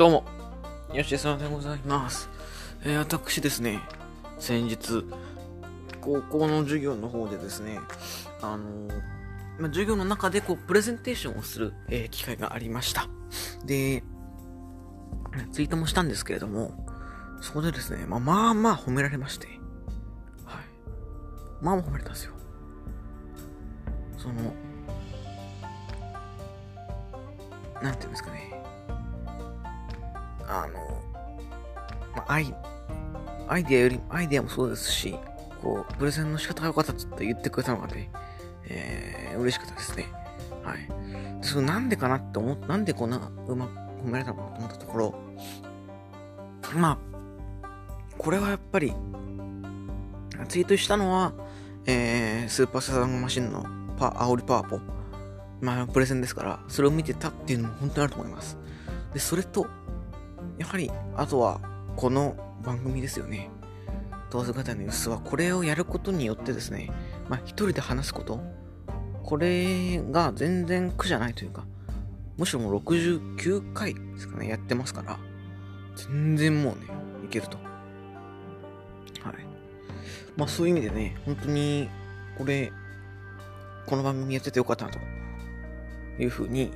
どうも、吉さんでございます。えー、私ですね、先日、高校の授業の方でですね、あのーまあ、授業の中でこう、プレゼンテーションをする、えー機会がありました。で、ツイートもしたんですけれども、そこでですね、まあまあまあ褒められまして、はい。まあまあ褒められたんですよ。その、なんていうんですかね。あの、まあ、アイ、アイデアより、アイデアもそうですし、こう、プレゼンの仕方が良かったって言ってくれたのがね、えー、嬉しかったですね。はい。そのなんでかなって思っなんでこんなうまく褒められたのかと思ったところ、まあ、これはやっぱり、ツイートしたのは、えー、スーパーサザンマシンのパ、煽りパワポ。まあ、プレゼンですから、それを見てたっていうのも本当にあると思います。で、それと、やはり、あとは、この番組ですよね。どうせ方のニュースは、これをやることによってですね、まあ、一人で話すこと、これが全然苦じゃないというか、むしろもう69回ですかね、やってますから、全然もうね、いけると。はい。まあそういう意味でね、本当に、これ、この番組やっててよかったなというふうに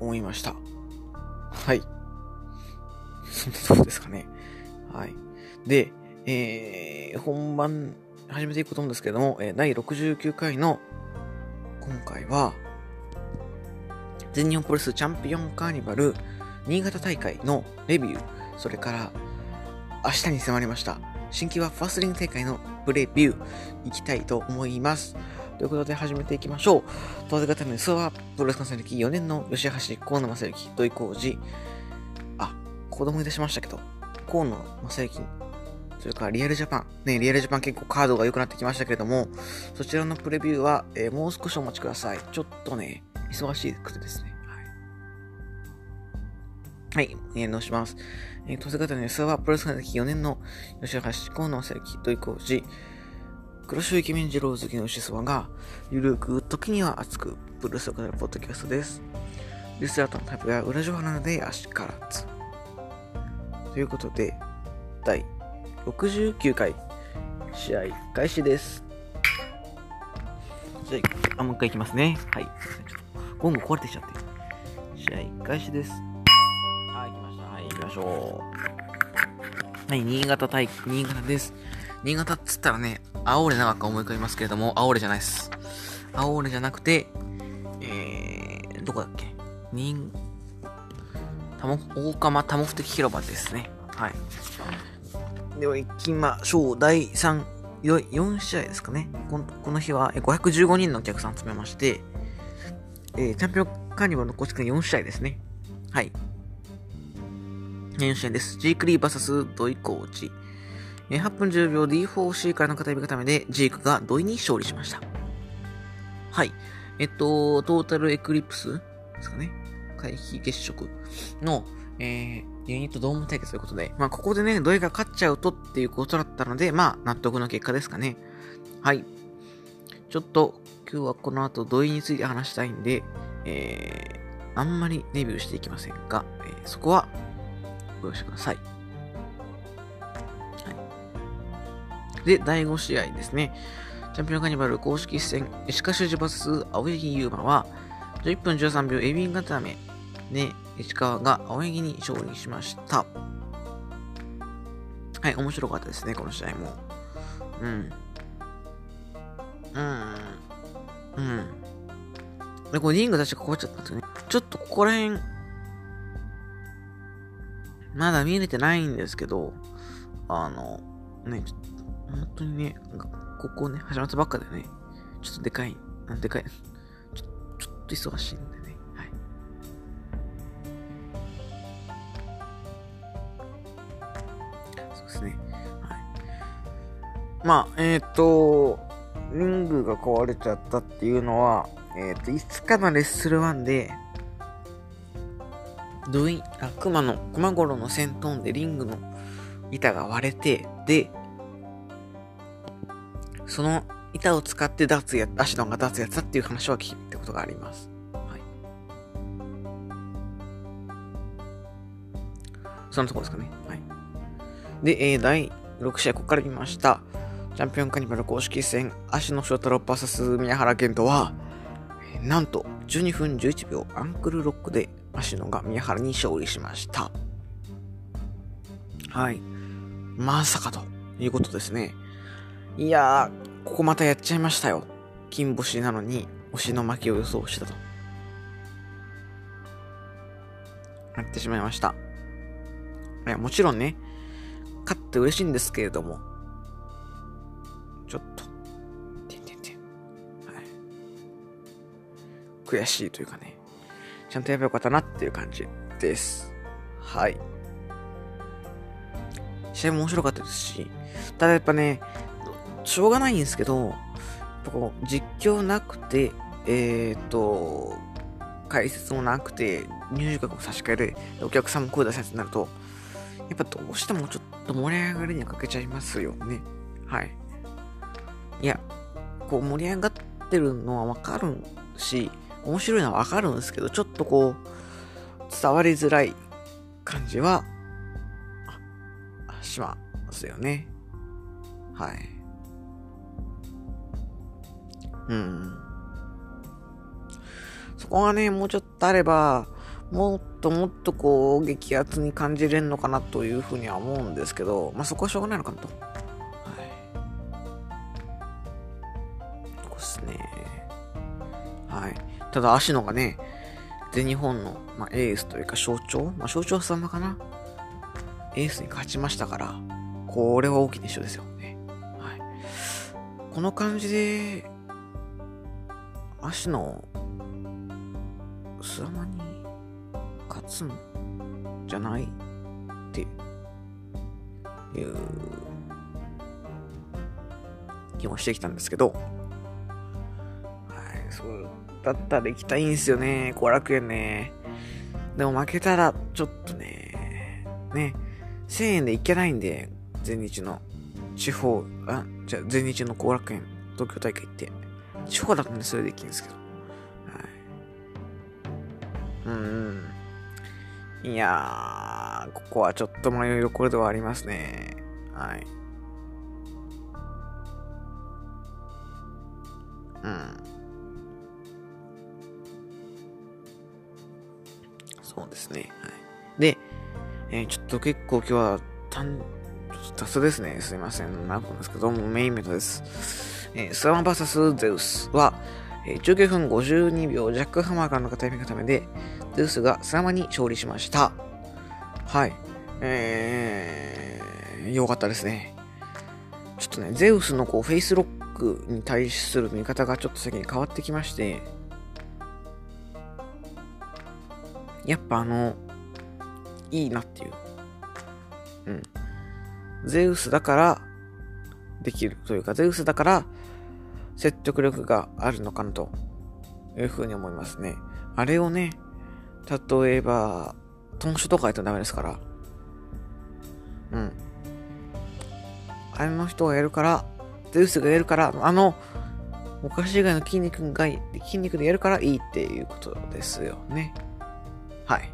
思いました。はい。そんなとこですかね。はい。で、えー、本番始めていくと思うんですけども、えー第69回の今回は、全日本プロレスチャンピオンカーニバル新潟大会のレビュー、それから明日に迫りました新規はファースリング大会のプレビューいきたいと思います。ということで始めていきましょう。当然方の予想は、プロレス観戦歴4年の吉橋河野正幸、土井浩二、子供い出しましたけど、河野正幸、それからリアルジャパン、ね、リアルジャパン結構カードが良くなってきましたけれども、そちらのプレビューは、えーもう少しお待ちください。ちょっとね、忙しくてですね。はい。はい、えー、直します。えー、当選方の予想は、プロレス観歴4年の吉橋河野正幸、土井浩二、黒潮イケメン二郎好きの牛そばが、ゆるく、時には熱く、プロレスを語るポッドキャストです。リスラートのタイプが裏情報なので、足からず。ということで、第69回、試合開始です。じゃあ、あもう一回いきますね。はい。ちょっとゴング壊れてきちゃって。試合開始です。はい、来ました。はい、行きましょう。はい、新潟対、新潟です。新潟っつったらね、青俺長く思い浮かびますけれども、青俺じゃないです。青俺じゃなくて、えー、どこだっけ？新、たも、大釜多目的広場ですね。はい。では行きましょう。第3、4試合ですかね。このこの日は515人のお客さん集めまして、えー、チャンピオンカーニバルの公式の4試合ですね。はい。4試合です。ジークリー VS ドイコーチ。えー8分10秒 D4C からの片指固めでジークがドイに勝利しました。はい。えっと、トータルエクリプスですかね。回避月食の、えー、ユニットドーム対決ということで、まあ、ここでね、ドイが勝っちゃうとっていうことだったので、まあ、納得の結果ですかね。はい。ちょっと、今日はこの後、ドイについて話したいんで、えー、あんまりレビューしていきませんが、えーそこは、ご容赦ください。はい。で、第5試合ですね。チャンピオンカニバル公式戦、石川修司 VS 青柳優馬は、11分13秒エビン固めで、石川が青柳に勝利しました。はい、面白かったですね、この試合も。うん。うん。うん。で、これリング確かこうっちゃったんですよね。ちょっとここら辺、まだ見れてないんですけど、あの、ね、ちょっと、本当にね、ここね、始まったばっかでね、ちょっとでかい、でかい、ちょちょっと忙しいんでね、まあ、えっ、ー、と、リングが壊れちゃったっていうのは、えっ、ー、と、いつかのレッスル1で、ドイあ、熊の、熊五郎の戦闘でリングの板が割れて、で、その板を使ってダーツや、アシドンがダーツやったっていう話は聞いたことがあります。はい。そんなところですかね。はい。で、えー、第6試合、ここから見ました。チャンピオンカニバル公式戦、足野翔太郎 VS 宮原健人は、なんと12分11秒アンクルロックで足野が宮原に勝利しました。はい。まさかということですね。いやー、ここまたやっちゃいましたよ。金星なのに、推しの負けを予想したと。なってしまいました。いや、もちろんね、勝って嬉しいんですけれども、ちょっと、てんてんてん。はい。悔しいというかね、ちゃんとやればよかったなっていう感じです。はい。試合も面白かったですし、ただやっぱね、しょうがないんですけど、こう実況なくて、えっ、ー、と、解説もなくて、入場額も差し替える、お客さんも声出せってなると、やっぱどうしてもちょっと盛り上がりには欠けちゃいますよね。はい。いや、こう盛り上がってるのはわかるし、面白いのはわかるんですけど、ちょっとこう、伝わりづらい感じは、しますよね。はい。うん。そこがね、もうちょっとあれば、もっともっとこう、激アツに感じれるのかなというふうには思うんですけど、まあそこはしょうがないのかなと。ただ、芦野がね、全日本の、まあ、エースというか象徴まあ象徴様かなエースに勝ちましたから、これは大きな一緒ですよね。はい。この感じで、芦野、スアマに勝つんじゃないっていう気もしてきたんですけど、はい、そうだったら行きたいんですよね、後楽園ね。でも負けたら、ちょっとね、ね、1000円で行けないんで、全日の地方、あ、じゃ全日の後楽園、東京大会行って。地方だったんでそれできるんですけど。はいうん。いやー、ここはちょっと迷いどころではありますね。はい。うん。そうですね。はい。で、えー、ちょっと結構今日は、たん、雑ですね。すいません。なんですけど、メインメタです。えー、スワン VS ゼウスは、えー、19分52秒ジャックハマーからのタイミングのためで、ゼウスがスラマに勝利しました。はい。えー、よかったですね。ちょっとね、ゼウスのこう、フェイスロックに対する見方がちょっと先に変わってきまして、やっぱあの、いいなっていう。うん。ゼウスだからできるというか、ゼウスだから説得力があるのかなというふうに思いますね。あれをね、例えば、トンシュとかやったらダメですから。うん。あれの人がやるから、ゼウスがやるから、あの、お菓子以外の筋肉が、筋肉でやるからいいっていうことですよね。はい。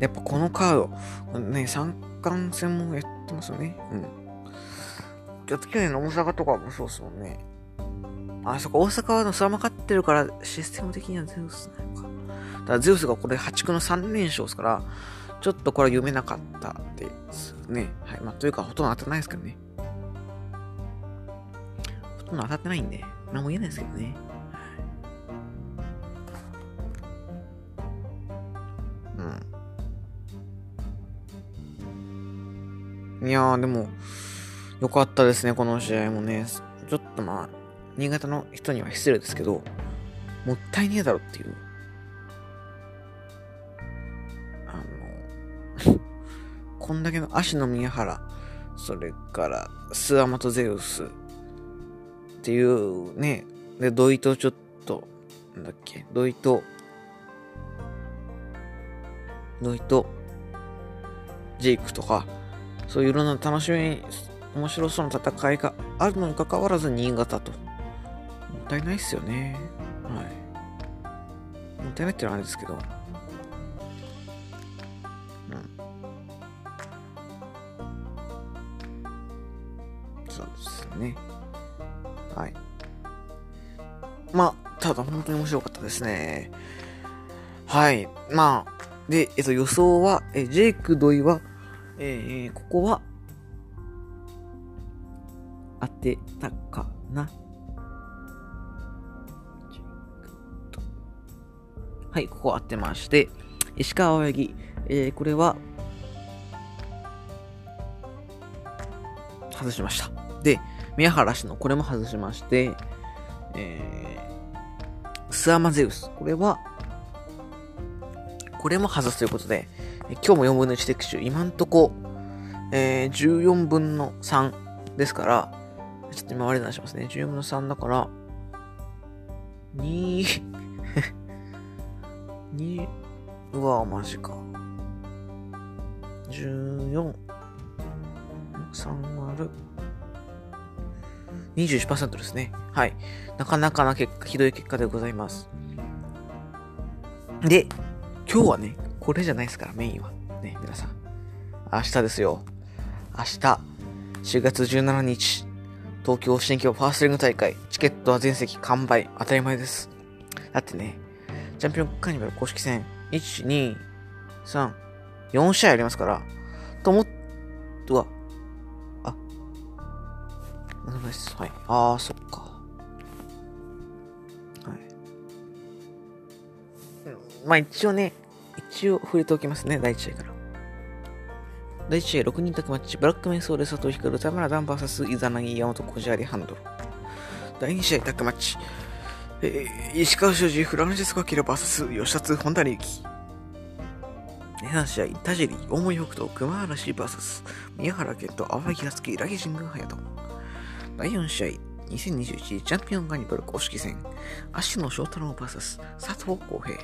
やっぱこのカード、ね、三冠戦もやってますよね。うん。去年の大阪とかもそうですもんね。あ、そこ、大阪はのそれ勝ってるから、システム的にはゼウスなのか。だゼウスがこれ破竹の3連勝ですから、ちょっとこれは読めなかったですね。はい。まあ、というか、ほとんど当たってないですけどね。ほとんど当たってないんで、何も言えないですけどね。うんいやー、でも、よかったですね、この試合もね。ちょっとまあ、新潟の人には失礼ですけど、もったいねえだろっていう。あの、こんだけの足の宮原、それからスアマとゼウスっていうね、で、土井とちょっと、なんだっけ、土井と、土井と、ジェイクとか、そういういろんな楽しみ、面白そうな戦いがあるのにかかわらず新潟と。もったいないっすよね。はい。もったいないってのはあれですけど。うん。そうですね。ただ本当に面白かったですね。はい。まあ、で、えっと、予想は、え、ジェイク・ドイは、えー、ここは、当てたかな。はい、ここ合ってまして、石川青柳、えー、これは、外しました。で、宮原氏のこれも外しまして、えー、スアマゼウス、これは、これも外すということで、今日も4分の1的中、今んとこ、えー、14分の3ですから、ちょっと今割り出しますね。14分の3だから、2、2、うわ、マジか。14、3割る、21%ですね。はい。なかなかな結果、ひどい結果でございます。で、今日はね、これじゃないですから、メインは。ね、皆さん。明日ですよ。明日、4月17日、東京新京ファーストリング大会、チケットは全席完売、当たり前です。だってね、チャンピオンカーニバル公式戦、1、2、3、4試合ありますから、と思っ、うわ、はい。ああ、そっか。はい。まあ一応ね、一応触れておきますね、第1試合から。第1試合6人宅マッチ、ブラックメンソーレ佐藤光、田村ダンバーサスイザナギ、ヤオト、コジアリ、ハンドル。第2試合宅マッチ、えー、石川修司、フランシスコ・アキラバーサス吉田津、本田隆之。第3試合、田尻、大森北斗、熊ーサス宮原健と淡木夏樹、ラゲジング・隼人。第4試合、2021チャンピオンガニバル公式戦、芦野翔太郎 VS 佐藤浩平。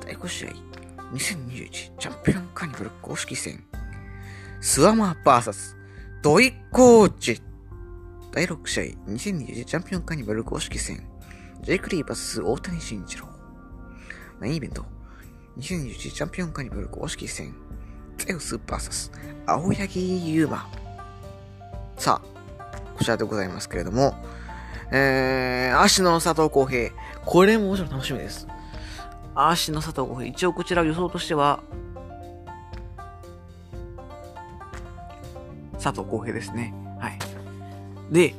第5試合、2021チャンピオンカニバル公式戦、スワマー VS ドイコーチ。第6試合、2021チャンピオンカニバル公式戦、ジェイク・リーバス大谷慎次郎。メインイベント、2021チャンピオンカニバル公式戦、ゼウス VS 青柳優馬。さあ、こちらでございますけれども、えー、足の佐藤浩平。これももちろん楽しみです。足の佐藤浩平。一応こちら予想としては、佐藤浩平ですね。はい。で、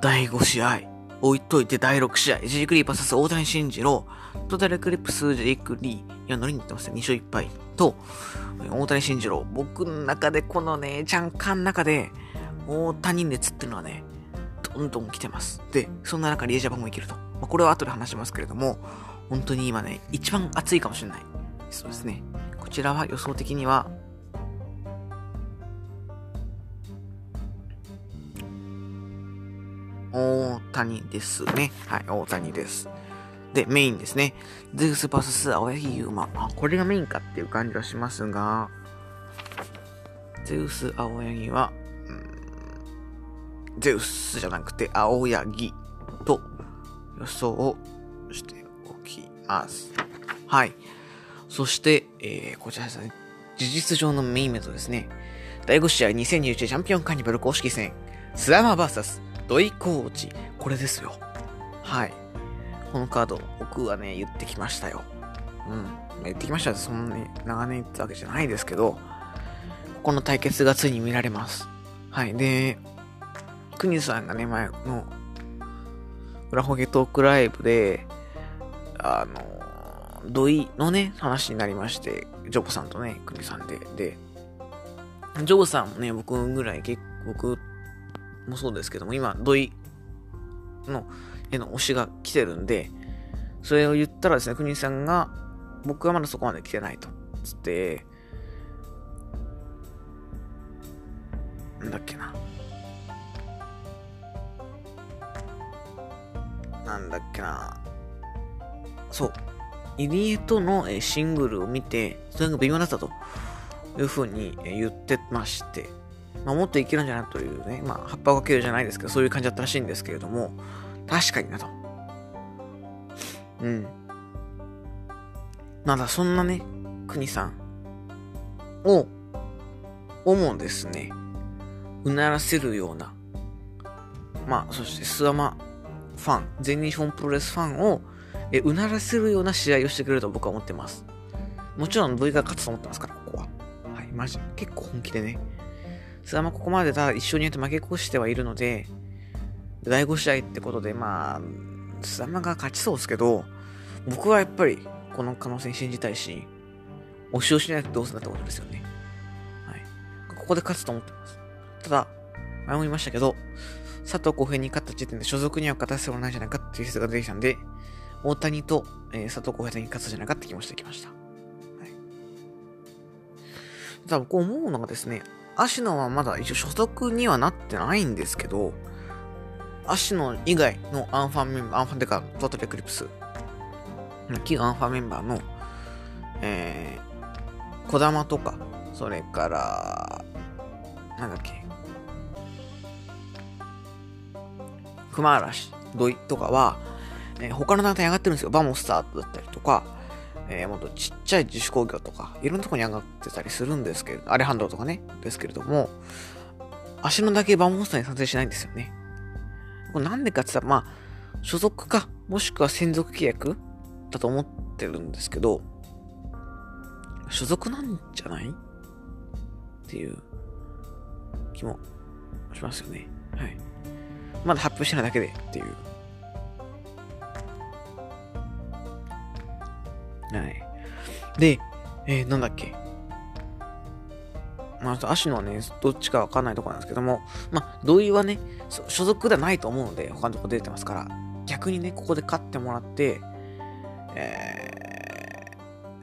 第5試合、置いといて第6試合、ジークリーパス大谷慎次郎、トータルクリップスジェイクリー、いや、乗りに行ってますね。2勝1敗と、大谷慎次郎。僕の中でこのね、ジャンカンの中で、大谷熱っていうのはね、どんどん来てます。で、そんな中、リエジャパンもいけると。まあ、これは後で話しますけれども、本当に今ね、一番熱いかもしれない。そうですね。こちらは予想的には、大谷ですね。はい、大谷です。で、メインですね。ゼウス VS 青柳優馬。あ、これがメインかっていう感じはしますが、ゼウス青柳は、ゼウスじゃなくて青柳と予想をしておきます。はい。そして、えー、こちらですね。事実上のメインメントですね。第5試合2021チャンピオンカーニバル公式戦、スラマー VS 土井コーチ。これですよ。はい。このカード、僕はね、言ってきましたよ。うん。言ってきましたそんなに長年言ったわけじゃないですけど、ここの対決がついに見られます。はい。で、クニさんがね、前の、裏ホゲトークライブで、あの、土井のね、話になりまして、ジョブさんとね、クニさんで、で、ジョブさんもね、僕ぐらい、僕もそうですけども、今、土井のへの推しが来てるんで、それを言ったらですね、国さんが、僕はまだそこまで来てないと。つって、なんだっけな。なんだっけな。そう。入江とのシングルを見て、それが微妙だったというふうに言ってまして、まあ、もっといけるんじゃないというね、まあ、葉っぱをかけるじゃないですけど、そういう感じだったらしいんですけれども、確かになと。うん。なんだ、そんなね、国さんを、をもですね、うならせるような、まあ、そしてスワマファン、全日本プロレスファンをえうならせるような試合をしてくれると僕は思ってます。もちろん V が勝つと思ってますから、ここは。はい、マジ、結構本気でね。スワマここまでだ一緒にやって負け越してはいるので、第5試合ってことで、まあ、スワマが勝ちそうですけど、僕はやっぱりこの可能性信じたいし、押しをしないとどうするんだってことですよね。はい。ここで勝つと思ってます。ただ、前も言いましたけど、佐藤浩平に勝った時点で所属には勝たせてもないじゃないかっていう説が出てきたんで、大谷と、えー、佐藤耕平に勝つじゃないかって気もしてきました。はい。ただ僕思うのがですね、芦野はまだ一応所属にはなってないんですけど、芦野以外のアンファンメンバー、アンファンデカ、トータルエクリプス、旧アンファンメンバーの、えー、児玉とか、それから、なんだっけ、熊嵐、土井とかは、えー、他の団体上がってるんですよ。バモスターだったりとか、えー、もっとちっちゃい自主興行とか、いろんなとこに上がってたりするんですけれど、アレハンドロとかね、ですけれども、芦野だけバモスターに参戦しないんですよね。これなんでかって言ったら、まあ、所属か、もしくは専属契約だと思ってるんですけど、所属なんじゃない？っていう気もしますよね。はい。まだ発表してないだけでっていう。はい。で、えー、なんだっけ。まあ、足のね、どっちかわかんないところなんですけども、まあ、同意はね、所属ではないと思うので、他のとこ出てますから、逆にね、ここで勝ってもらって、え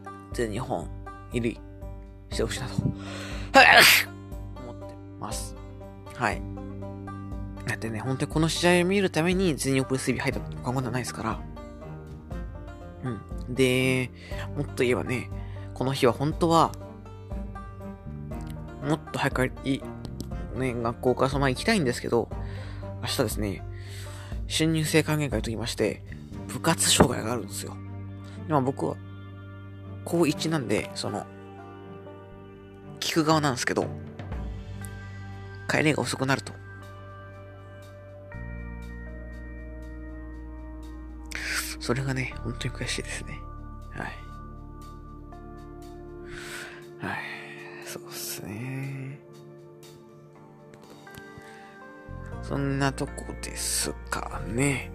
ー、全日本入りしてほしいなと、思ってます。はい。だってね、本当にこの試合を見るために全日本プレス TV 入ったと考えはないですから、うん。で、もっと言えばね、この日は本当は、もっと早くい、ね、学校からそのまま行きたいんですけど、明日ですね、新入生歓迎会と言いまして、部活障害があるんですよ。でも僕は、高1なんで、その、聞く側なんですけど、帰りが遅くなると。それがね、本当に悔しいですね。はい。はい。そうっすね。そんなとこですかね。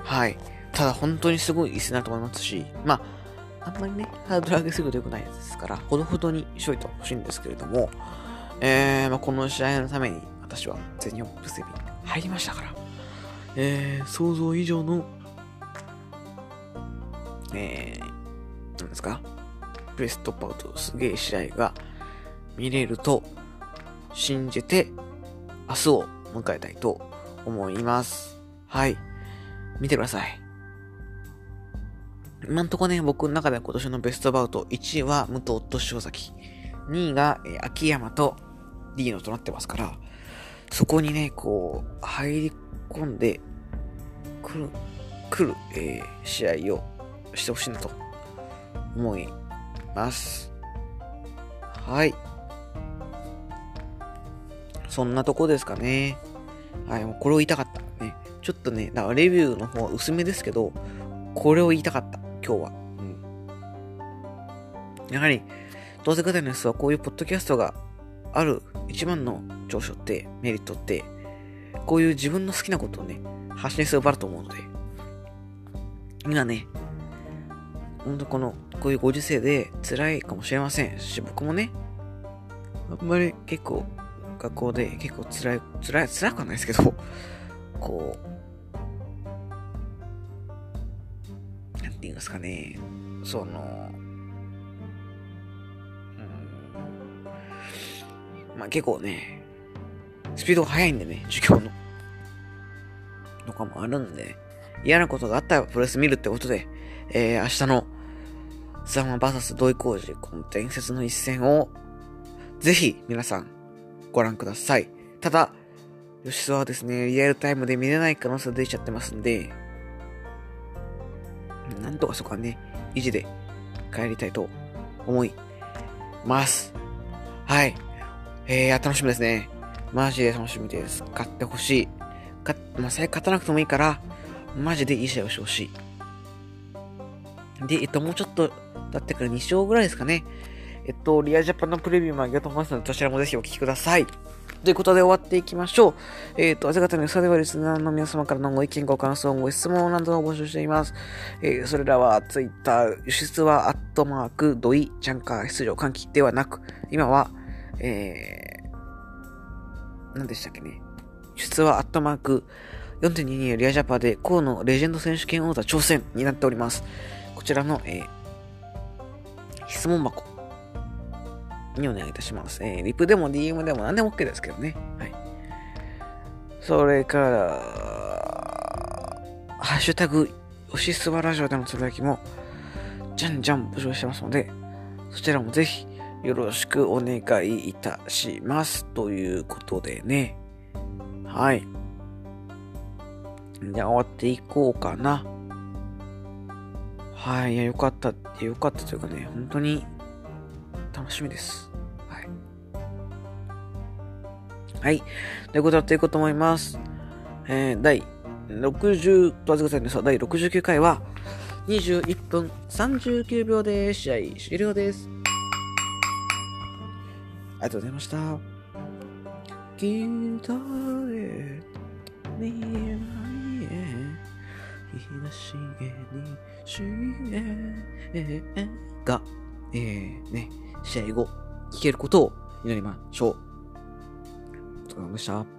はい。ただ本当にすごい椅子なと思いますし、まあ、あんまりね、ハードル上げすぎると良くないですから、ほどほどにしといてほしいんですけれども、えー、まあ、この試合のために私は全日本プレスビ入りましたから、えー、想像以上のえー、なんですか？プレストップアウトすげえ試合が見れると信じて明日を迎えたいと思います。はい。見てください。今んとこね、僕の中では今年のベストバウト1位は武藤と塩崎。2位が、え、秋山とディーノとなってますから、そこにね、こう、入り込んでくる、来る、えー、試合をしてほしいなと思います。はい。そんなとこですかね。はい、もうこれを言いたかった。ね。ちょっとね、だからレビューの方は薄めですけど、これを言いたかった。今日は。うん。やはり、どうせ方のスはこういうポッドキャストがある一番の長所って、メリットって、こういう自分の好きなことをね、発信する場だと思うので、今ね、本当この、こういうご時世で辛いかもしれませんし、僕もね、あんまり結構、学校で結構辛い、辛い、辛くはないですけど、こう、なんて言うんですかね、その、うん、まあ結構ね、スピードが速いんでね、授業の、とかもあるんで、嫌なことがあったらプレス見るってことで、えー、明日のザマ VS 土井工事、この伝説の一戦を、ぜひ皆さんご覧ください。ただ、吉沢はですね、リアルタイムで見れない可能性出ちゃってますんで、なんとかそこはね、維持で帰りたいと思います。はい。えー、楽しみですね。マジで楽しみです。勝ってほしい。かまあ、最悪勝たなくてもいいから、マジでいい試合をしてほしい。で、えっと、もうちょっと経ってから2勝ぐらいですかね。えっと、リアジャパンのプレビューも上げようと思いますので、そちらもぜひお聞きください。ということで終わっていきましょう。えっ、と、朝方のさではリスナーの皆様からのご意見、ご感想、ご質問などを募集しています。えーそれらはツイッター、輸出はアットマーク、ドイ、ジャンカー、出場、換気ではなく、今は、えー、何でしたっけね。輸出はアットマーク、4.22リアジャパで、河野レジェンド選手権王座挑戦になっております。こちらの、えー質問箱にお願いいたします。えーリプでも DM でも何でも OK ですけどね。はい。それから、ハッシュタグ、おしすばラジオでのつぶやきも、じゃんじゃん募集してますので、そちらもぜひよろしくお願いいたします。ということでね。はい。じゃあ終わっていこうかな。はい。いや、よかった。よかったというかね、本当に楽しみです。はい。はい。ということでやっていこうと思います。えー、第60、とわずかさんの第69回は、21分39秒で試合終了です。ありがとうございました。悲しげにしえが、えー、ね、試合後、聞けることを祈りましょう。お疲れ様でした。